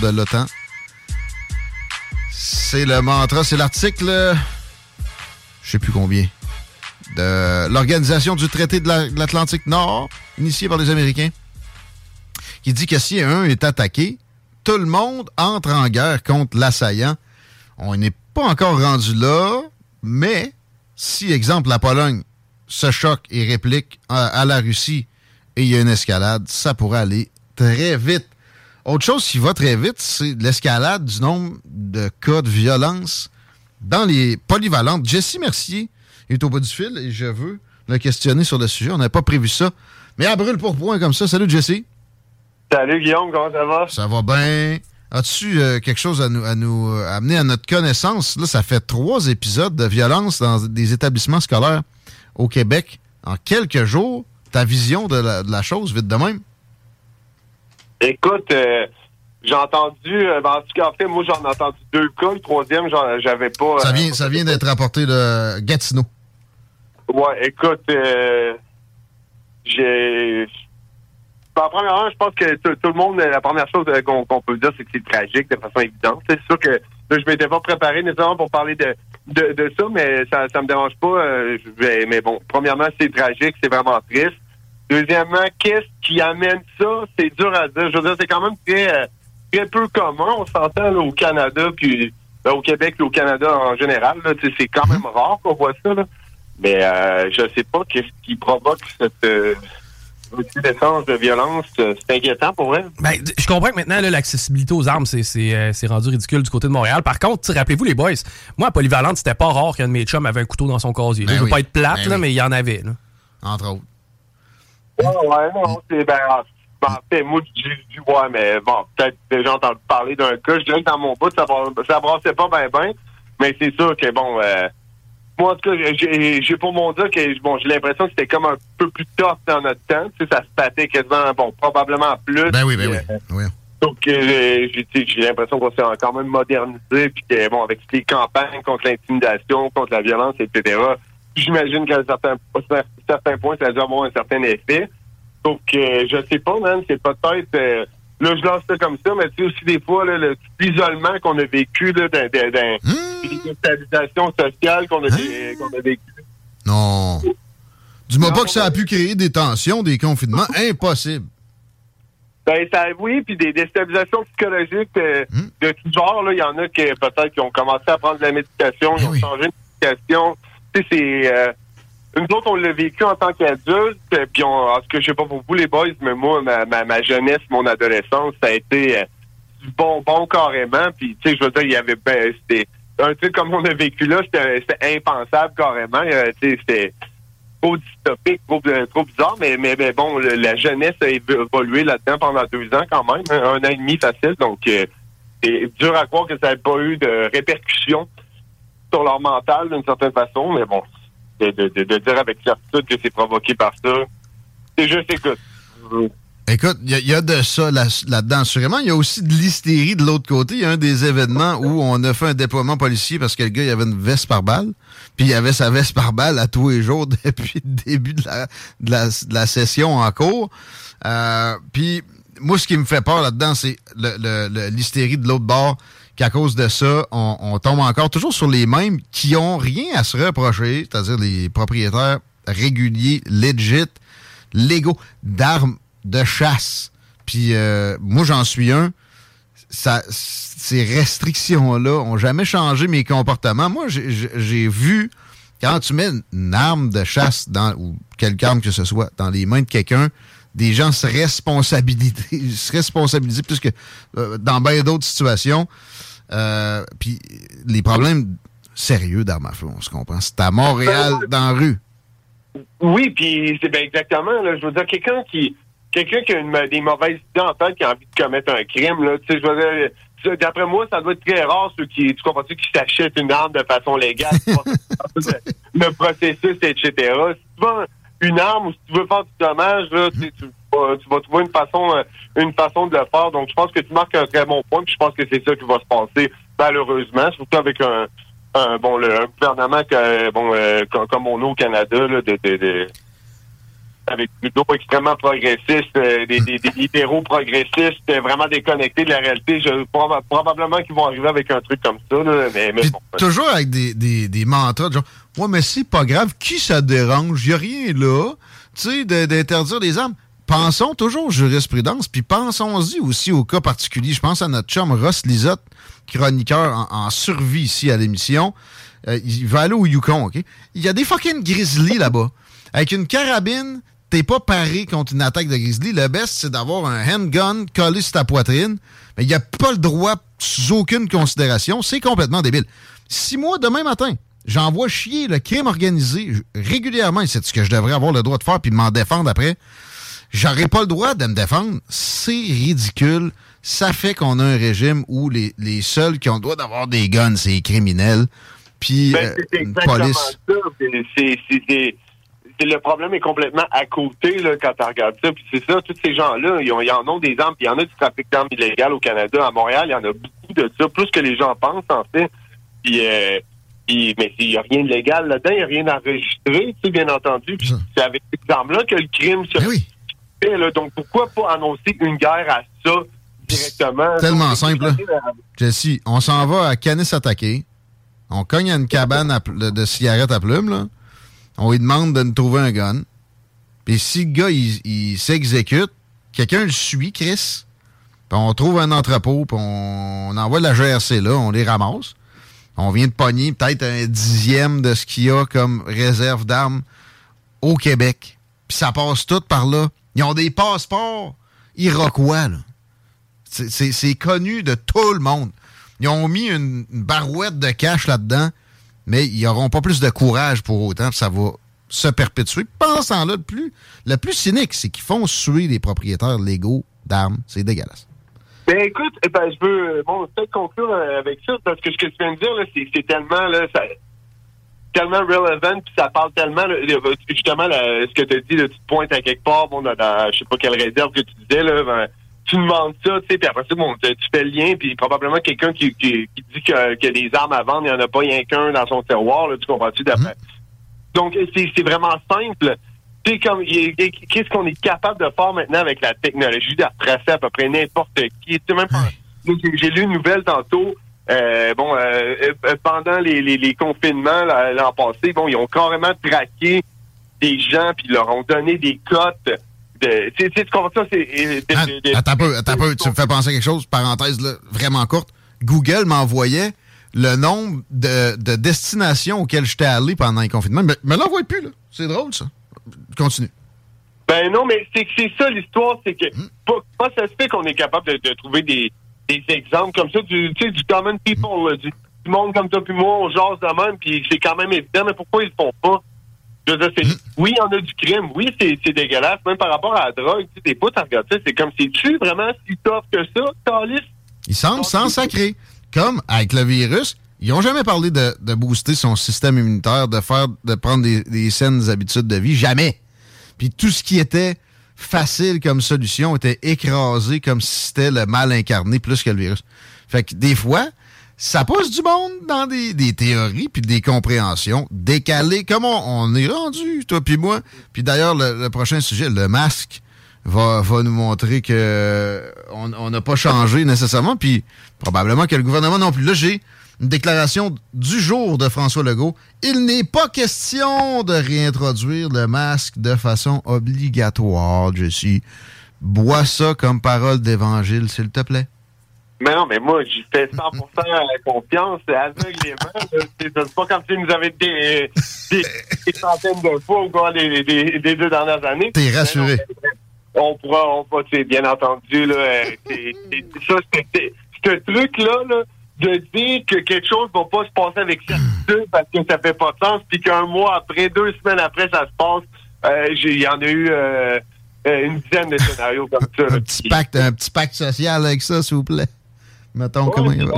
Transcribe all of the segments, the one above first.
de l'OTAN. C'est le mantra, c'est l'article, je sais plus combien, de l'Organisation du traité de l'Atlantique Nord, initié par les Américains, qui dit que si un est attaqué, tout le monde entre en guerre contre l'assaillant. On n'est pas encore rendu là, mais si, exemple, la Pologne se choque et réplique à, à la Russie et il y a une escalade, ça pourrait aller très vite. Autre chose qui va très vite, c'est l'escalade du nombre de cas de violence dans les polyvalentes. Jesse Mercier est au bout du fil et je veux le questionner sur le sujet. On n'avait pas prévu ça. Mais à brûle pour point comme ça. Salut Jesse. Salut Guillaume, comment ça va? Ça va bien. As-tu euh, quelque chose à nous, à nous euh, amener à notre connaissance? Là, ça fait trois épisodes de violence dans des établissements scolaires au Québec en quelques jours. Ta vision de la, de la chose, vite de même? Écoute, euh, j'ai entendu, euh, ben, en tout cas, en fait, moi, j'en ai entendu deux cas. Le troisième, j'avais pas. Ça euh, vient, ça vient d'être rapporté de Gatineau. Ouais, écoute, euh, j'ai. Ben, premièrement, je pense que tout, le monde, la première chose euh, qu'on peut dire, c'est que c'est tragique de façon évidente. C'est sûr que là, je m'étais pas préparé nécessairement pour parler de, de, de ça, mais ça, ça me dérange pas. euh, mais bon, premièrement, c'est tragique, c'est vraiment triste. Deuxièmement, qu'est-ce qui amène ça? C'est dur à dire. Je veux dire, c'est quand même très, euh, très peu commun. On s'entend au Canada, puis ben, au Québec et au Canada en général. C'est quand même rare qu'on voit ça. Là. Mais euh, je sais pas qu'est-ce qui provoque cette euh, de violence. C'est inquiétant pour elle. Ben, je comprends que maintenant, là, l'accessibilité aux armes, c'est- c'est euh, c'est rendu ridicule du côté de Montréal. Par contre, rappelez-vous, les boys, moi, à Polyvalente, c'était pas rare qu'un de mes chums avait un couteau dans son casier. Ben je veux oui. pas être plate, Ben là, oui. mais il y en avait. Là. Entre autres. Ouais, ouais, non, c'est ben, en- ben, en fait, moi, j'ai dit, ouais, mais bon, peut-être déjà entendu parler d'un cas. Je dirais que dans mon bout, ça, ça brassait pas bien, bien. Mais c'est sûr que, bon, euh, moi, en tout cas, j'ai pour mon dire que, bon, j'ai l'impression que c'était comme un peu plus tough dans notre temps. Tu sais, ça se battait quasiment, bon, probablement plus. Ben oui, ben oui. Euh, oui. Donc, euh, j'ai l'impression qu'on s'est quand même modernisé, puis que, bon, avec toutes les campagnes contre l'intimidation, contre la violence, etc., j'imagine qu'à un certain, à certains points, ça a dû avoir un certain effet. Donc, euh, je sais pas, man, c'est peut-être... euh, là, je lance ça comme ça, mais tu sais aussi des fois, là, le- l'isolement qu'on a vécu, là, d'un, d'un, Mmh. sociales qu'on a, dé- qu'on a vécu. Non. Dis-moi pas que ça a pu créer des tensions, des confinements. Impossible. Ben, ça, oui, puis des déstabilisations psychologiques euh, Hmm. de tout genre. Là, il y en a qui peut-être qui ont commencé à prendre de la médication, ils Ben ont changé de médication. C'est euh, une autre, on l'a vécu en tant qu'adulte. Puis, on, en tout cas, je sais pas pour vous les boys, mais moi, ma, jeunesse, mon adolescence, ça a été euh, du bonbon carrément. Puis, tu sais, je veux dire, il y avait, ben, c'était un truc comme on a vécu là, c'était impensable carrément. Euh, c'était trop dystopique, trop, euh, bizarre, mais, mais, bon, la jeunesse a évo- évolué là-dedans pendant deux ans quand même, un an et demi facile, donc c'est dur à croire que ça n'ait pas eu de répercussions sur leur mental d'une certaine façon, mais bon, de, de, dire avec certitude que c'est provoqué par ça, c'est juste écoute. Écoute, il y, a- de ça là- là-dedans, assurément. Il y a aussi de l'hystérie de l'autre côté. Il y a un des événements où on a fait un déploiement policier parce que le gars, il avait une veste par balle. Puis il avait sa veste par balle à tous les jours depuis le début de la, de la, de la session en cours. Euh, puis moi, ce qui me fait peur là-dedans, c'est le- le- le- l'hystérie de l'autre bord qu'à cause de ça, on, tombe encore toujours sur les mêmes qui ont rien à se reprocher, c'est-à-dire les propriétaires réguliers, legit, légaux, d'armes de chasse. Puis euh, moi, j'en suis un. Ces restrictions-là ont jamais changé mes comportements. Moi, j'ai vu, quand tu mets une arme de chasse dans, ou quelque arme que ce soit dans les mains de quelqu'un, des gens se responsabiliser, se responsabiliser plus que euh, dans bien d'autres situations. Euh, puis les problèmes sérieux d'armes à feu, on se comprend. C'est à Montréal, ben, dans la rue. Oui, puis c'est bien exactement. Là, je veux dire, quelqu'un qui quelqu'un qui a des mauvaises idées en tête, qui a envie de commettre un crime, là, tu sais, je veux dire, d'après moi, ça doit être très rare ceux qui, tu comprends qui s'achètent une arme de façon légale, le processus, etc. Si tu veux une arme ou si tu veux faire du dommage, là, tu, tu, vas trouver une façon, euh, une façon de le faire. Donc, je pense que tu marques un très bon point, puis je pense que c'est ça qui va se passer, malheureusement, surtout avec un, un bon, le, gouvernement que, bon, euh, comme, on a au Canada, là, de, de, de avec plutôt extrêmement progressistes, euh, des, des, libéraux progressistes, euh, vraiment déconnectés de la réalité. Je, probablement qu'ils vont arriver avec un truc comme ça. mais, toujours avec des, des, des mantras genre Ouais, mais c'est pas grave, qui ça dérange? Y a rien là. Tu sais, d'interdire des armes. Pensons toujours jurisprudence, puis pensons-y aussi au cas particulier. Je pense à notre chum Ross Lisotte, chroniqueur en, survie ici à l'émission. Euh, il va aller au Yukon, OK? Il y a des fucking grizzlies là-bas. Avec une carabine, t'es pas paré contre une attaque de grizzly. Le best, c'est d'avoir un handgun collé sur ta poitrine. Mais il n'y a pas le droit sous aucune considération. C'est complètement débile. Si moi, demain matin, j'envoie chier le crime organisé régulièrement, c'est ce que je devrais avoir le droit de faire puis m'en défendre après, j'aurais pas le droit de me défendre. C'est ridicule. Ça fait qu'on a un régime où les, les seuls qui ont le droit d'avoir des guns, c'est les criminels. Puis, ben, euh, police. C'est le problème est complètement à côté là, quand tu regardes ça. Puis c'est ça, tous ces gens-là, ils, en ont des armes. Puis il y en a du trafic d'armes illégal au Canada. À Montréal, il y en a beaucoup de ça, plus que les gens pensent, en fait. Puis, euh, mais il n'y a rien de légal là-dedans, il n'y a rien enregistré, tu sais, bien entendu. c'est avec ces armes-là que le crime se ben fait. Là. Donc pourquoi pas annoncer une guerre à ça directement? Tellement simple. Jesse, on s'en va à Canis attaquer. On cogne à une cabane de, de cigarettes à plumes, là on lui demande de nous trouver un gun. Puis si le gars, il, s'exécute, quelqu'un le suit, Chris. Puis on trouve un entrepôt, puis on, envoie la GRC là, on les ramasse. On vient de pogner peut-être un dixième de ce qu'il y a comme réserve d'armes au Québec. Puis ça passe tout par là. Ils ont des passeports iroquois, là. C'est connu de tout le monde. Ils ont mis une barouette de cash là-dedans mais ils n'auront pas plus de courage pour autant, ça va se perpétuer. Pensant là, le plus, le plus cynique, c'est qu'ils font suer les propriétaires légaux d'armes. C'est dégueulasse. Ben écoute, eh ben, je veux bon, peut-être conclure euh, avec ça, parce que ce que tu viens de dire, c'est tellement là, tellement relevant, puis ça parle tellement, justement, ce que tu as dit, là, tu te pointes à quelque part, bon, dans, dans je sais pas quelle réserve que tu disais, là, ben, tu demandes ça, tu sais, puis après ça, bon, tu, fais le lien, puis probablement quelqu'un qui, qui, dit a des armes à vendre, il n'y en a pas rien qu'un dans son terroir, là, tu comprends-tu d'après? Mm-hmm. Donc, c'est vraiment simple. Tu sais, comme, qu'est-ce qu'on est capable de faire maintenant avec la technologie d'attracer à peu près n'importe qui? Tu sais, même j'ai lu une nouvelle tantôt, euh, bon, euh, euh, pendant les, les, les confinements l'an passé, bon, ils ont carrément traqué des gens, puis ils leur ont donné des cotes tu sais, comprends ça? C'est, attends un peu, attends un peu. Tu me fais penser à quelque chose, parenthèse là, vraiment courte. Google m'envoyait le nombre de, de destinations auxquelles j'étais allé pendant les confinements. Mais me l'envoie plus, là. C'est drôle, ça. Continue. Ben non, mais c'est c'est ça l'histoire, c'est que hmm. pas, ça se fait qu'on est capable de, trouver des, des, exemples comme ça, du, tu sais, du common people, du, monde comme toi puis moi, on jase de même, puis c'est quand même évident, mais pourquoi ils le font pas? oui, il y en a du crime. Oui, c'est dégueulasse. Même par rapport à la drogue, tu sais, t'es pas, regardes ça. C'est comme si tu vraiment si tough que ça, Calis? Il semble sans sacré. Comme avec le virus, ils n'ont jamais parlé de, booster son système immunitaire, de faire, de prendre des, saines habitudes de vie. Jamais. Puis tout ce qui était facile comme solution était écrasé comme si c'était le mal incarné plus que le virus. Fait que des fois, ça pousse du monde dans des, théories puis des compréhensions décalées, comme on, est rendu, toi puis moi. Puis d'ailleurs, le, prochain sujet, le masque, va, va nous montrer que on n'a pas changé nécessairement, puis probablement que le gouvernement non plus. Là, une déclaration du jour de François Legault. Il n'est pas question de réintroduire le masque de façon obligatoire, je suis bois ça comme parole d'évangile, s'il te plaît. Mais non, mais moi, j'y fais 100% confiance aveuglément. C'est pas comme si nous avait des, des, centaines de fois au cours des, des, deux dernières années. T'es rassuré. on pourra, on pourra, bien entendu, là, euh, c'est, ça, c'est, ce truc-là, là, de dire que quelque chose va pas se passer avec certitude parce que ça fait pas de sens, puis qu'un mois après, deux semaines après, ça se passe, euh, il y en a eu euh, une dizaine de scénarios comme ça. un, petit pacte, un petit pacte social avec ça, s'il vous plaît. Mettons ouais, comment il va.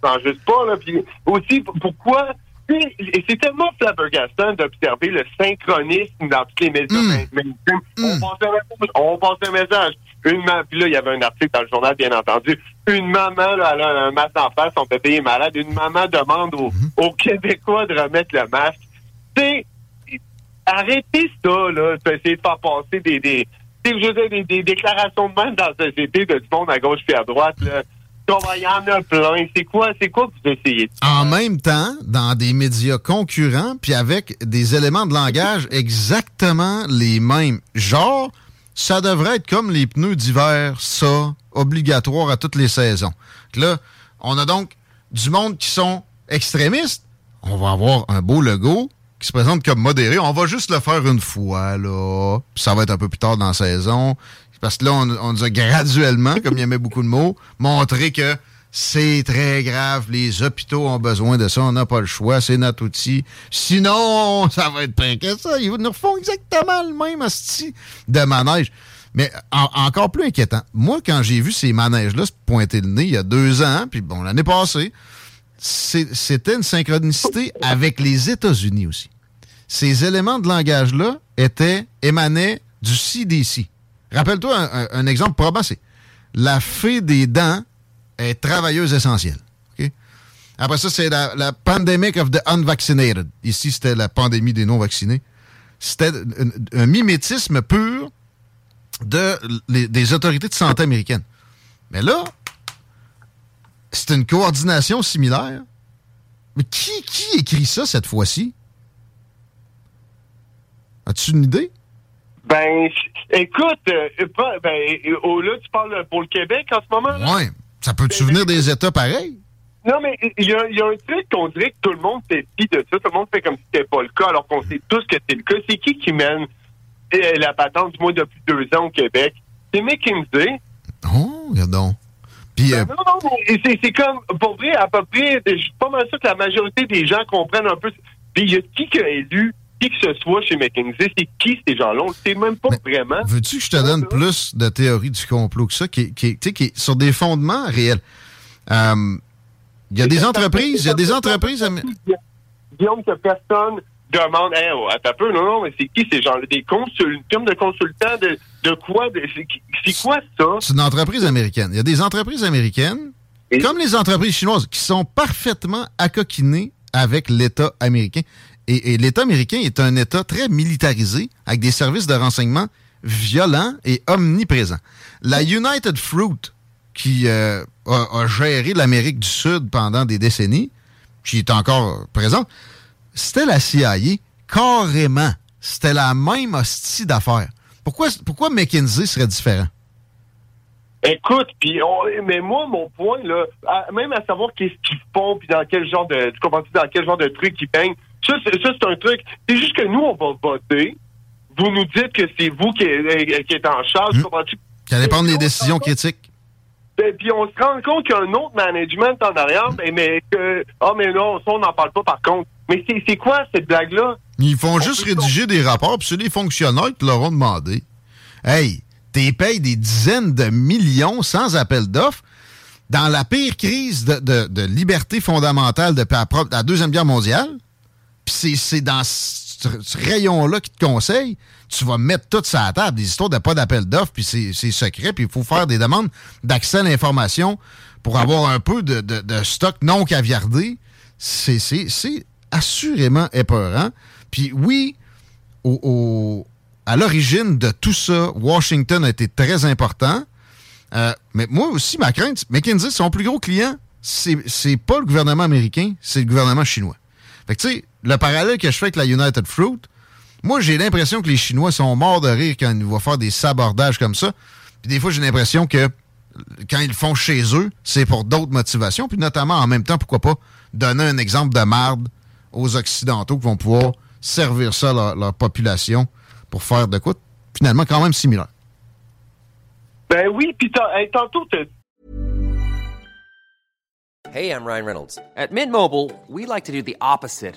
Parle juste pas, là. Puis aussi, pourquoi c'est tellement flabbergastant d'observer le synchronisme dans tous les médias mm. On, passe un, message. Une maman, puis là, il y avait un article dans le journal, bien entendu. Une maman, là, elle a un masque en face, son bébé est malade. Une maman demande mm-hmm. aux, Québécois de remettre le masque. C'est arrêtez ça, là, essayer de faire passer des, des, des, des, déclarations de même dans la société de du monde à gauche puis à droite, là. Il y en a plein. C'est quoi, c'est quoi que vous essayez de En même temps, dans des médias concurrents, puis avec des éléments de langage exactement les mêmes. Genre, ça devrait être comme les pneus d'hiver, ça, obligatoire à toutes les saisons. Là, on a donc du monde qui sont extrémistes. On va avoir un beau logo qui se présente comme modéré. On va juste le faire une fois, là. Ça va être un peu plus tard dans la saison. Parce que là, on, nous a graduellement, comme il y avait beaucoup de mots, montré que c'est très grave. Les hôpitaux ont besoin de ça. On n'a pas le choix. C'est notre outil. Sinon, ça va être pire que ça. Ils nous refont exactement le même outil de manège. Mais encore plus inquiétant, moi, quand j'ai vu ces manèges-là se pointer le nez il y a deux ans, puis bon, l'année passée, c'était une synchronicité avec les États-Unis aussi. Ces éléments de langage-là étaient émanaient du CDC. Rappelle-toi un, exemple probant, c'est la fée des dents est travailleuse essentielle. Après ça, c'est la, pandemic of the unvaccinated. Ici, c'était la pandémie des non-vaccinés. C'était un, mimétisme pur de, des autorités de santé américaines. Mais là, c'est une coordination similaire. Mais qui, qui écrit ça cette fois-ci? As-tu une idée? Ben, écoute, euh, ben, oh, là, tu parles pour le Québec en ce moment? Oui. Ça peut te ben, souvenir des États pareils? Non, mais il y, a, un truc qu'on dirait que tout le monde fait de ça. Tout le monde fait comme si c'était pas le cas, alors qu'on sait tous que c'est le cas. C'est qui qui mène euh, la patente, du moins depuis deux ans au Québec? C'est McKinsey. Oh, regardons. Puis, ben, euh, non, non, c'est comme, pour vrai, à peu près, je suis pas mal sûr que la majorité des gens comprennent un peu. Puis, il y a qui qui a élu qui que ce soit chez McKinsey, c'est qui ces gens-là? On ne sait même pas vraiment. Veux-tu que je te donne plus de théorie du complot que ça, qui, qui, qui est sur des fondements réels? Euh, il y a des entreprises, il y a des entreprises... Guillaume, que personne demande, hey, oh, attends un peu, non, non, mais c'est qui ces gens-là? Des consul, de consultants de, de quoi? C'est quoi ça? C'est une entreprise américaine. Il y a des entreprises américaines, comme les entreprises chinoises, qui sont parfaitement accoquinées avec l'État américain. Et, l'État américain est un État très militarisé, avec des services de renseignement violents et omniprésents. La United Fruit, qui euh, a, géré l'Amérique du Sud pendant des décennies, qui est encore présente, c'était la CIA, carrément. C'était la même hostie d'affaires. Pourquoi, pourquoi McKinsey serait différent? Écoute, puis mais moi, mon point, là, même à savoir qu'est-ce qu'ils font, puis dans quel genre de, dans quel genre de trucs ils peignent, ça, c'est un truc. C'est juste que nous, on va voter. Vous nous dites que c'est vous qui, êtes en charge. Mmh. Ça dépend des décisions critiques. Ben, puis on se rend compte qu'il y a un autre management en arrière, mais, mais que. Ah, mais non, ça, on n'en parle pas par contre. Mais c'est quoi cette blague-là? Ils font juste rédiger des rapports, puis c'est les fonctionnaires qui leur ont demandé. Hey, t'es payes des dizaines de millions sans appel d'offres dans la pire crise de, liberté fondamentale depuis la Deuxième Guerre mondiale? Puis c'est dans ce, rayon-là qui te conseille, tu vas mettre tout ça à table, des histoires de pas d'appel d'offres, puis c'est secret, puis il faut faire des demandes d'accès à l'information pour avoir un peu de, stock non caviardé. C'est assurément épeurant. Puis oui, à l'origine de tout ça, Washington a été très important. Euh, mais moi aussi, ma crainte, McKinsey, son plus gros client, c'est pas le gouvernement américain, c'est le gouvernement chinois. Fait que tu sais, le parallèle que je fais avec la United Fruit, Moi, j'ai l'impression que les Chinois sont morts de rire quand ils vont faire des sabordages comme ça. Puis des fois, j'ai l'impression que quand ils le font chez eux, c'est pour d'autres motivations. Puis notamment, en même temps, pourquoi pas donner un exemple de marde aux Occidentaux qui vont pouvoir servir ça à leur, population pour faire de quoi finalement quand même similaire. Ben oui, puis tantôt, Hey, I'm Ryan Reynolds. At Mint Mobile, we like to do the opposite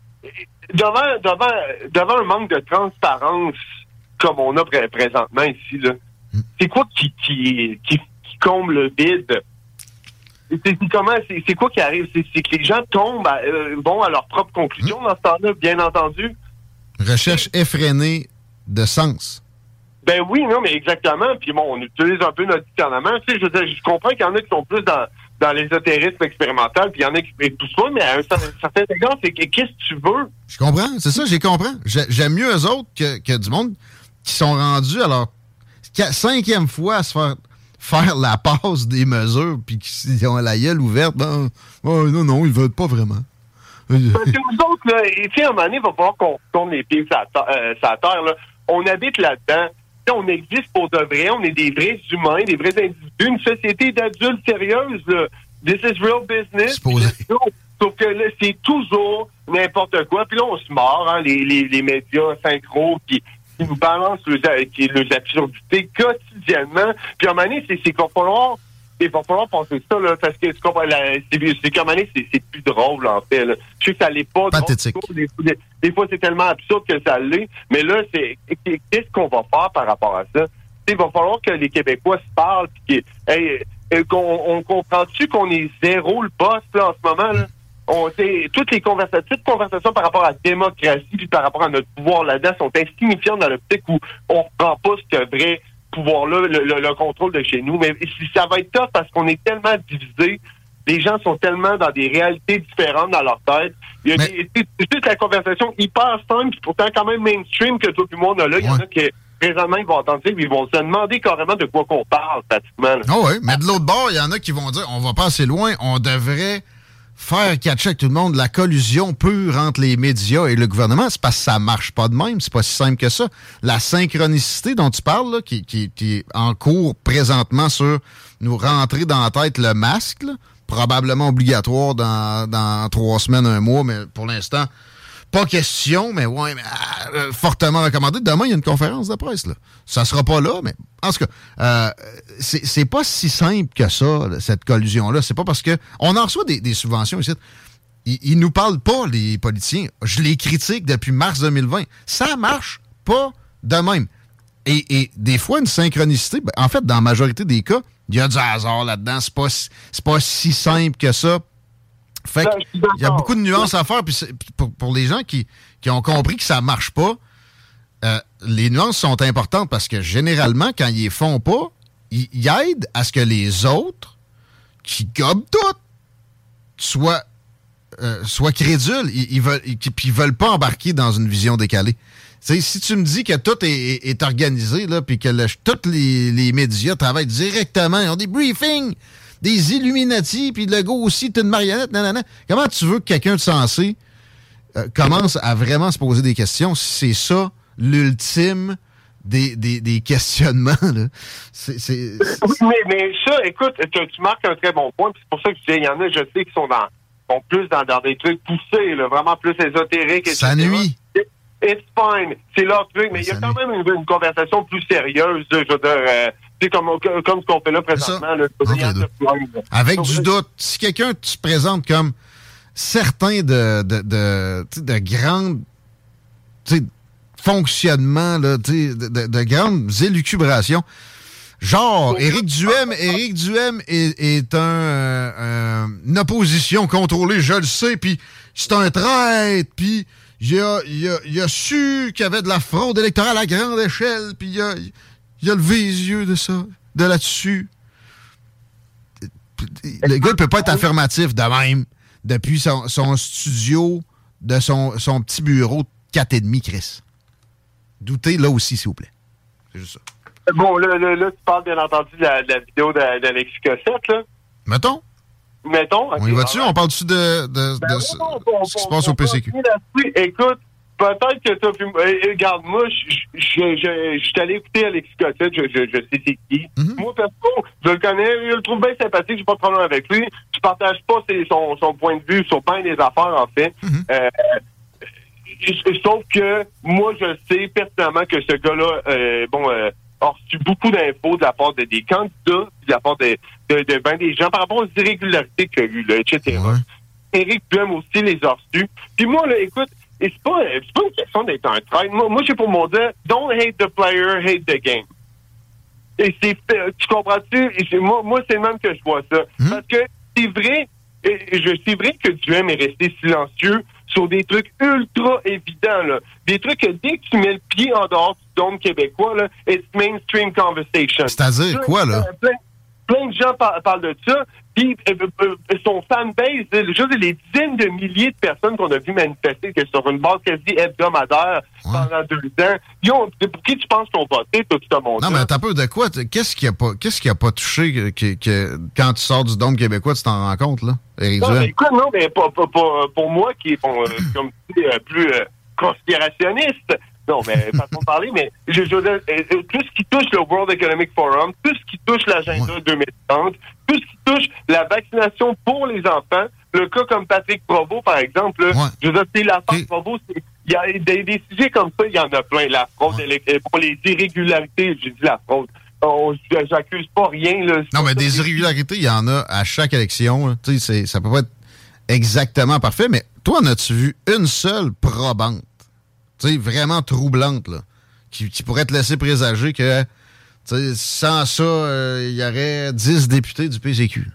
devant, devant, devant un manque de transparence comme on a présentement ici, là, hmm. c'est quoi qui, qui, qui, comble le vide? C'est comment c'est quoi qui arrive? C'est que les gens tombent à, euh, à leur propre conclusion hmm. dans ce temps-là, bien entendu. Recherche effrénée de sens. Ben oui, non, mais exactement. Puis bon, on utilise un peu notre discernement. Tu sais, je, je comprends qu'il y en a qui sont plus dans, dans l'ésotérisme expérimental, puis il y en a qui tout ça, mais à un certain égard, c'est qu'est-ce que tu veux? Je comprends, c'est ça, j'ai compris. J'aime mieux eux autres que, que, du monde qui sont rendus à leur cinquième fois à se faire faire la passe des mesures, puis qui ont la gueule ouverte. Ben, oh, non, non, ils veulent pas vraiment. Parce que nous autres, là, et, à un moment donné, il va falloir qu'on tourne les pieds sur la, euh, terre. Là. On habite là-dedans on existe pour de vrai, on est des vrais humains, des vrais individus, une société d'adultes sérieuses. This is real business. Sauf que là, c'est toujours n'importe quoi. Puis là, on se mord, hein, les, les, les, médias synchro qui, qui nous balancent les, les absurdités quotidiennement. Puis à un moment donné, c'est qu'il va falloir il va falloir penser ça, là, parce que tu comprends, c'est comme c'est plus drôle, en fait. Là. Je sais que ça l'est pas. Pathétique. Des, des, fois, c'est tellement absurde que ça l'est. Mais là, c'est qu'est-ce qu'on va faire par rapport à ça? il va falloir que les Québécois se parlent, puis hey, euh, qu'on on comprend-tu qu'on est zéro le boss là, en ce moment? Là? On, toutes les conversations, toutes conversations par rapport à la démocratie puis par rapport à notre pouvoir là-dedans sont insignifiantes dans l'optique où on reprend pas ce vrai pouvoir-là, le, contrôle de chez nous. Mais ça va être tough parce qu'on est tellement divisé. Les gens sont tellement dans des réalités différentes dans leur tête. Il y a juste la conversation hyper simple, puis pourtant quand même mainstream que tout le monde a là. Il y en a qui présentement, ils vont entendre ça, ils vont se demander carrément de quoi qu'on parle, pratiquement. Ah oui, mais de l'autre bord, il y en a qui vont dire on va pas assez loin, on devrait faire catcher avec tout le monde la collusion pure entre les médias et le gouvernement, c'est parce que ça marche pas de même. C'est pas si simple que ça. La synchronicité dont tu parles, qui, est en cours présentement sur nous rentrer dans la tête le masque, probablement obligatoire dans, dans trois semaines, un mois, mais pour l'instant, pas question, mais ouais, mais, euh, fortement recommandé. Demain, il y a une conférence de presse. Là. Ça sera pas là, mais en tout cas, euh, c'est pas si simple que ça, cette collusion-là. C'est pas parce que on en reçoit des, subventions ici. Ils, ils, nous parlent pas, les politiciens. Je les critique depuis mars 2020. Ça marche pas de même. Et, des fois, une synchronicité, ben, en fait, dans la majorité des cas, il y a du hasard là-dedans. C'est pas, pas si simple que ça fait ben, il y a beaucoup de nuances à faire. Puis pour, les gens qui, ont compris que ça marche pas, euh, les nuances sont importantes parce que généralement, quand ils les font pas, ils, aident à ce que les autres, qui gobent tout, soient, euh, crédules. Ils, ils veulent, ils, veulent pas embarquer dans une vision décalée. Si tu me dis que tout est, organisé, là, puis que tous les, les, médias travaillent directement, ils ont des briefings des Illuminati, puis le gars aussi, t'es une marionnette, nanana. Comment tu veux que quelqu'un de sensé euh, commence à vraiment se poser des questions si c'est ça l'ultime des, des, questionnements? Là? mais, mais, ça, écoute, tu, marques un très bon point, c'est pour ça que je dis, il y en a, je sais, qui sont dans sont plus dans, dans des trucs poussés, là, vraiment plus ésotériques. Ça etc. nuit. It's fine. C'est leur truc, mais il y a quand même une, une conversation plus sérieuse, je veux dire, euh, comme, comme ce qu'on fait là présentement. Là. Avec Donc, du doute. Si quelqu'un te présente comme certains de, de, de, de grandes fonctionnements, là, de, de- de grandes élucubrations, genre Éric Duhem, Éric Duhem est, est un, euh, une opposition contrôlée, je le sais, puis c'est un traître, puis il a, il a, il a su qu'il y avait de la fraude électorale à grande échelle, puis il a, il a levé les yeux de ça, de là-dessus le gars ne peut pas être affirmatif de même depuis son, son studio de son, son petit bureau de 4,5, Chris. Doutez là aussi, s'il vous plaît. C'est juste ça. Bon, là, là, là, tu parles bien entendu de la, de la vidéo d'A- d'Alexis Cossette, là. Mettons, Mettons. on y va-tu? On parle-tu de, de, Ben de ce, ce qui se passe au PCQ? Écoute, peut-être que t'as pu... eh, Regarde, moi, je suis allé écouter Alexis Cossette, je, je, je sais c'est qui. Mhm. Moi, perso, je le connais, je le trouve bien sympathique, j'ai pas de problème avec lui. Je partage pas ses- son, son point de vue sur plein des affaires, en fait. Mhm. Euh, sauf que moi, je sais pertinemment que ce gars-là, euh, bon, euh, a reçu beaucoup d'infos de la part de, des candidats, de la part de, de, de ben des gens par rapport aux irrégularités qu'il y a eu, là, etc. Ouais. Éric Duhem aussi les a reçus. Puis moi, là, écoute, c'est pas, c'est pas une question d'être un traître. Moi, moi j'ai pour mon dire, don't hate the player, hate the game. Et c'est, euh, tu comprends-tu? Moi, moi c'est le même que je vois ça. Hmm? Parce que c'est vrai, je, c'est vrai que Duhem est resté silencieux sur des trucs ultra évidents, là. Des trucs que dès que tu mets le pied en dehors du dôme québécois, là, it's mainstream conversation. C'est-à-dire quoi, là? Plein, plein de gens par- parlent de ça. Puis euh, euh, son fanbase, dire, les dizaines de milliers de personnes qu'on a vu manifester que sur une base quasi hebdomadaire Ouais. pendant deux ans, ils ont, pour qui tu penses qu'ils ont voté, toi, tout le monde? Non, mais t'as peu de quoi? Qu'est-ce qui a pas, qu'est-ce qui a pas touché que, quand tu sors du Dôme québécois, tu t'en rends compte, là? Éric Non, mais écoute, non, mais pas- pour moi, qui est, bon, euh, comme tu dis, plus conspirationniste, non, mais façon de parler, mais je, euh, euh, tout ce qui touche le World Economic Forum, tout ce qui touche l'agenda 2030, tout ce qui touche la vaccination pour les enfants, le cas comme Patrick Provo, par exemple, Ouais. je veux dire, c'est l'affaire c'est- il y a des, des sujets comme ça, il y en a plein. La fraude, Ouais. euh, pour les irrégularités, j'ai dit la fraude. J'accuse pas rien, là. Non, mais des irrégularités, il y en a à chaque élection. ça peut pas être exactement parfait, mais toi, en as-tu vu une seule probante, sais, vraiment troublante, là, qui, qui pourrait te laisser présager que, sans ça, euh, il y aurait 10 députés du PCQ?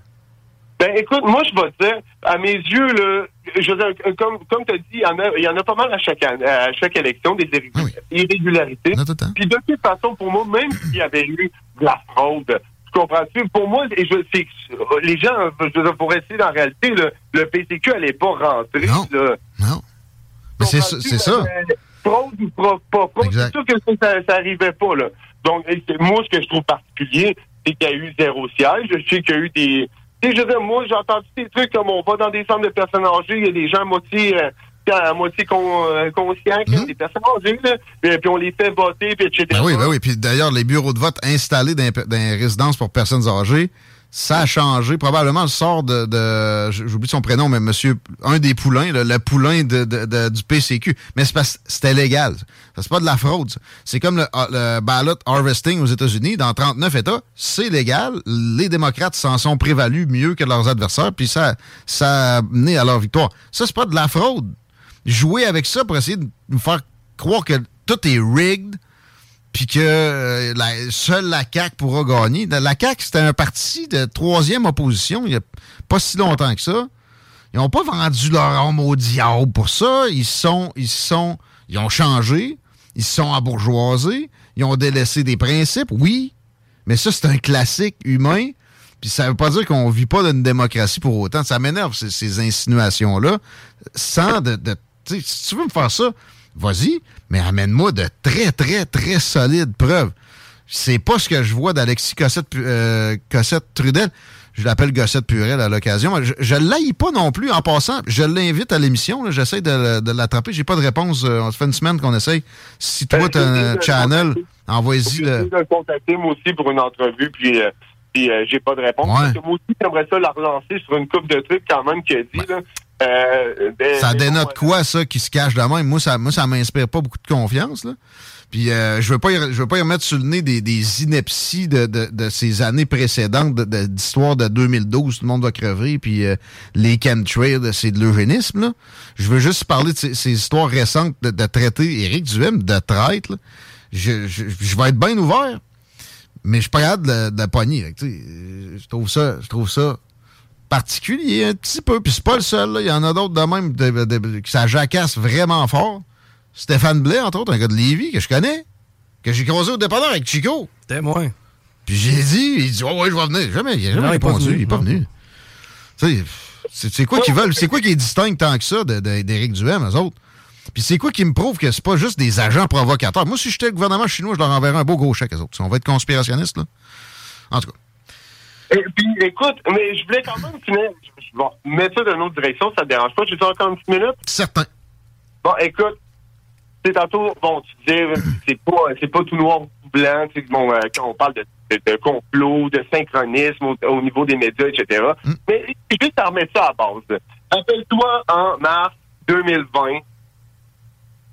Ben écoute, moi je vais te dire, à mes yeux, je veux dire, comme, comme tu as dit, il y, en a, pas mal à chaque, à chaque élection, des Ah oui. irrégularités. Puis de toute façon, pour moi, même s'il y avait eu de la fraude, tu comprends-tu? Pour moi, et je, les gens, je veux dire, pour essayer en réalité, le, le PCQ allait pas rentrer. Non. Là. Non. Mais c'est ça. Fraude ou pas fraude, c'est sûr que ça, ça, arrivait pas. Là. Donc, moi, ce que je trouve particulier, c'est qu'il y a eu zéro siège. Je sais qu'il y a eu des... Tu sais, je veux dire, moi, j'ai entendu des trucs comme on va dans des centres de personnes âgées, il y a des gens à moitié... euh, à moitié con- euh, conscients, qui ont Mhm. des personnes âgées, là, puis, puis on les fait voter, puis etc. Ben oui, ben oui. Puis d'ailleurs, les bureaux de vote installés dans, dans les résidences pour personnes âgées, ça a changé. Probablement le sort de, j'oublie son prénom, mais monsieur, un des poulains, le poulain du PCQ. Mais c'était légal. Ça, C'est pas de la fraude. C'est comme le, le ballot harvesting aux États-Unis. Dans 39 États, c'est légal. Les démocrates s'en sont prévalus mieux que leurs adversaires, puis ça, ça a mené à leur victoire. Ça, c'est pas de la fraude. Jouer avec ça pour essayer de nous faire croire que tout est rigged, puis que euh, la, seule la CAQ pourra gagner. La CAQ, c'était un parti de troisième opposition il n'y a pas si longtemps que ça. Ils n'ont pas vendu leur âme au diable pour ça. Ils sont, ils sont, ils ont changé. Ils se sont embourgeoisés. Ils ont délaissé des principes, oui. Mais ça, c'est un classique humain. Puis ça veut pas dire qu'on vit pas d'une démocratie pour autant. Ça m'énerve, ces, insinuations-là. Sans de... de si tu veux me faire ça, vas-y, mais amène-moi de très, très, très solides preuves. C'est pas ce que je vois d'Alexis Cossette, euh, Cossette Trudel. Je l'appelle Gossette Purel à l'occasion. Je, je l'haïs pas non plus en passant. Je l'invite à l'émission. J'essaie de, de l'attraper. J'ai pas de réponse. Euh, On se fait une semaine qu'on essaye. Si toi, Ben, t'as un channel, envoie-y le... le contacter, moi aussi, pour une entrevue, puis, euh, puis euh, j'ai pas de réponse. Ouais. Moi aussi, j'aimerais ça la relancer sur une coupe de trucs, quand même, qu'il a dit, là. Euh, ben, Ça mais dénote quoi, ça, qui se cache de même? Moi, ça, moi, ça m'inspire pas beaucoup de confiance, là. Puis euh, je veux pas y, je veux pas y remettre sur le nez des, des inepties de, de, de ces années précédentes de- de- d'histoire de, 2012, tout le monde va crever, puis euh, les chemtrails, c'est de l'eugénisme, là. Je veux juste parler de ces, ces histoires récentes de, traiter Éric Duhem de traite, là. Je, je, je vais être bien ouvert, mais je suis pas capable de, la- pogner. Euh, Je trouve ça, je trouve ça particulier un petit peu. Puis c'est pas le seul. là. Il y en a d'autres de même de, de- de- qui ça jacasse vraiment fort. Stéphane Blais, entre autres, un gars de Lévis que je connais, que j'ai croisé au dépanneur avec Chico. Témoin. Puis j'ai dit, il dit, oh, ouais, je vais venir. Jamais, il a jamais Non, répondu. venu. Il est pas venu. Tu sais, c'est quoi qu'ils veulent? C'est quoi qui est distinct tant que ça d'Éric Duhem, eux autres? Puis c'est quoi qui me prouve que c'est pas juste des agents provocateurs? Moi, si j'étais le gouvernement chinois, je leur enverrais un beau gros chèque, eux autres. On va être conspirationnistes, là. En tout cas. Et puis, écoute, mais je voulais quand même finir. Je je vais mettre ça dans une autre direction, ça te dérange pas. J'ai encore une petite minute? Certain. Bon, écoute, c'est tantôt, bon, tu disais, c'est pas, c'est pas tout noir ou tout blanc, tu sais, bon, euh, quand on parle de, de, de complot, de synchronisme au, au niveau des médias, etc. Mais juste à remettre ça à base. Rappelle-toi, en mars 2020,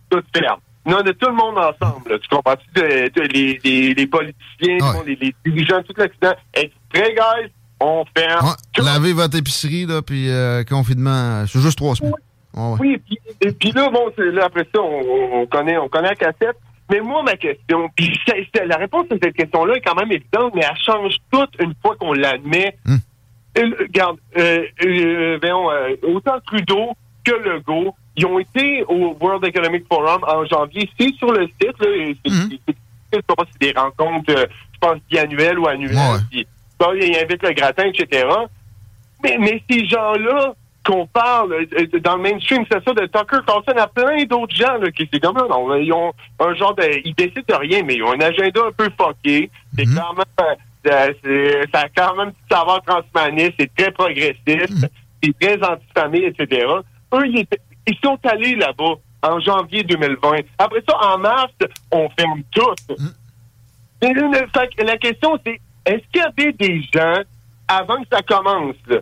tout ferme. Non, de tout le monde ensemble, là, tu comprends-tu? De, de- les, les, les politiciens, les, les dirigeants, tout l'Occident. Êtes prêts, guys? On ferme. Ouais, lavez votre épicerie, là, puis euh, confinement, c'est juste trois semaines. Ouais. Oui, puis, et puis là, bon, là, après ça, on, on connaît, on connaît la cassette. Mais moi, ma question, puis la réponse à cette question-là est quand même évidente, mais elle change toute une fois qu'on l'admet. Euh, Regarde, euh, euh, euh, autant Trudeau que Legault, ils ont été au World Economic Forum en janvier. C'est sur le site, là, c'est c'est- c'est- je sais pas si c'est des rencontres, euh, je pense, biannuelles ou annuelles. puis, bon, ils invitent le gratin, etc. Mais, mais ces gens-là qu'on parle euh, dans le mainstream, c'est ça de Tucker Carlson à plein d'autres gens là, qui c'est comme là, non, ils ont un genre de, ils décident de rien, mais ils ont un agenda un peu fucké. C'est quand même, euh, c'est- ça a quand même du savoir transhumaniste, c'est très progressiste, c'est très anti-famille, etc. Eux, ils, étaient- ils sont allés là-bas en janvier 2020. Après ça, en mars, on ferme tout. Et la question, c'est est-ce qu'il y avait des gens, avant que ça commence, là,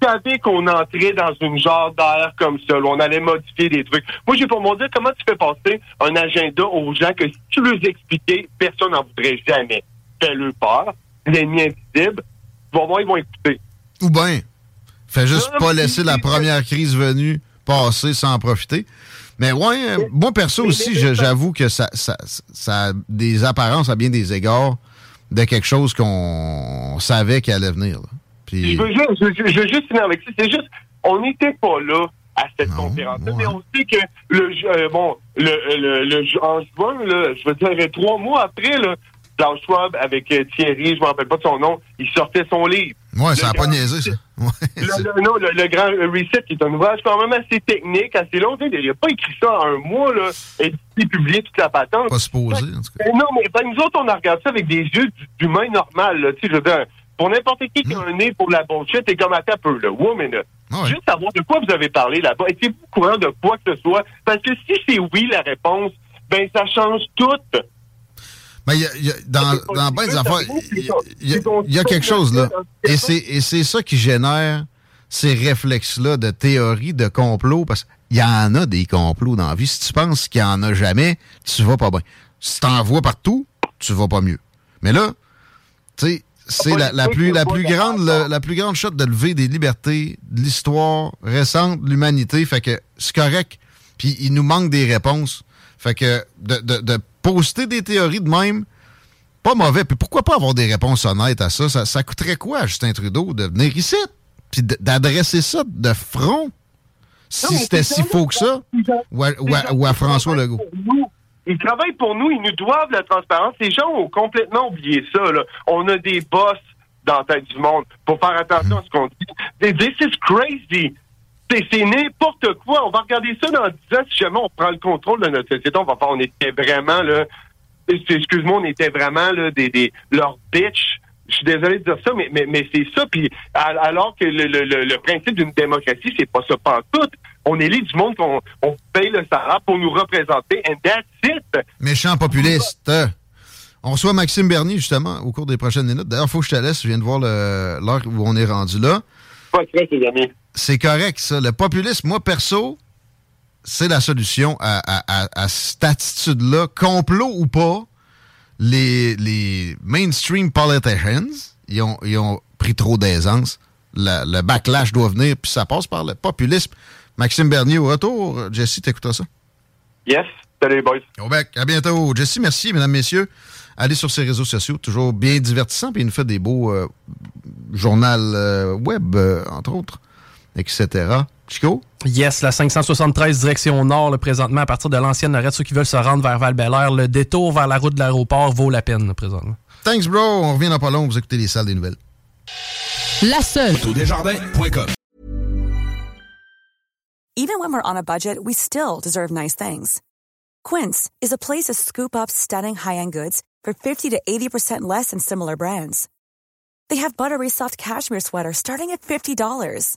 qui savaient qu'on entrait dans une genre d'air comme ça, là, on allait modifier des trucs. Moi, j'ai pour me dire comment tu fais passer un agenda aux gens que si tu leur expliquais, personne n'en voudrait jamais. Fais-le peur, l'ennemi invisible, tu vas voir, ils vont écouter. Ou bien, fais juste Non, pas laisser la première crise venue passer sans en profiter. Mais ouais, euh, moi perso aussi, j'avoue que ça, ça, ça a des apparences à bien des égards de quelque chose qu'on savait qu'il allait venir. là. Puis, Je veux juste, je, je- je veux juste finir avec ça. C'est juste, on n'était pas là à cette conférence-là, mais on sait que le, euh, bon, le, le, le en juin, là, je veux dire, trois mois après, là, Klaus Schwab avec euh, Thierry, je me rappelle pas de son nom, il sortait son livre. ouais, ça Le a pas grand- niaisé, ça. Ouais, Le, le- non, le, le grand reset, qui est un ouvrage quand même assez technique, assez long. Il n'a pas écrit ça en un mois, là, et il publié toute la patente. Pas supposé, en tout cas. Non, mais ben, nous autres, on a regardé ça avec des yeux d'humain normal. Là, Tu sais, je veux dire, pour n'importe qui qui a un nez pour la bullshit, t'es comme à ta peu, là. Wow, mais là, Juste savoir de quoi vous avez parlé là-bas. Étiez-vous au courant de quoi que ce soit? Parce que si c'est oui la réponse, ben ça change tout. Mais y a- y a- dans, dans bien des affaires, il y, y a- quelque chose là. Et c'est ça qui génère ces réflexes-là de théorie, de complot, parce qu'il y en a des complots dans la vie. Si tu penses qu'il n'y en a jamais, tu vas pas bien. Si tu en vois partout, tu vas pas mieux. Mais là, tu sais, c'est la, la plus, la, plus grande, la plus grande shot de lever des libertés de l'histoire récente de l'humanité. Fait que c'est correct. Puis il nous manque des réponses. Fait que de, de, de poster des théories de même, pas mauvais. Puis pourquoi pas avoir des réponses honnêtes à ça? Ça, ça coûterait quoi à Justin Trudeau de venir ici? Puis d'adresser ça de front? Si c'était si faux que ça? Ou à, ou à- ou à François Legault? Ils travaillent pour nous, ils nous doivent la transparence. Les gens ont complètement oublié ça. Là. On a des boss dans la tête du monde pour faire attention à ce qu'on dit. This is crazy. C'est n'importe quoi. On va regarder ça dans 10 ans si jamais on prend le contrôle de notre société. On va faire, on était vraiment là. Excuse-moi, on était vraiment là des, des leurs bitch. Je suis désolé de dire ça, mais, mais, mais c'est ça. Puis alors que le, le, le, le principe d'une démocratie, c'est pas ça pas tout. On élit du monde qu'on on paye le salaire pour nous représenter, and that's it. Méchant populiste. On reçoit Maxime Bernier, justement, au cours des prochaines minutes. D'ailleurs, faut que je te laisse. Je viens de voir le- l'heure où on est rendu là. Pas très, les amis. C'est correct, ça. Le populisme, moi, perso, c'est la solution à, cette attitude-là, complot ou pas. Les, les mainstream politicians, ils ont, ils ont pris trop d'aisance. Le, backlash doit venir, puis ça passe par le populisme. Maxime Bernier au retour. Jesse, t'écouteras ça? Yes. Salut, boys. Au bec. À bientôt. Jesse, merci, mesdames, messieurs. Allez sur ses réseaux sociaux, toujours bien divertissant, puis il nous fait des beaux euh, journaux euh, web, euh, entre autres, etc. Chico? Yes, la 573 direction nord, le présentement, à partir de l'ancienne Lorette, ceux qui veulent se rendre vers val le détour vers la route de l'aéroport vaut la peine, présentement. Thanks, bro. On revient dans pas long. Vous écoutez les salles des nouvelles. La seule. Autodesjardins.com Even when we're on a budget, we still deserve nice things. Quince is a place to scoop up stunning high-end goods for 50 to 80% less than similar brands. They have buttery soft cashmere sweaters starting at $50,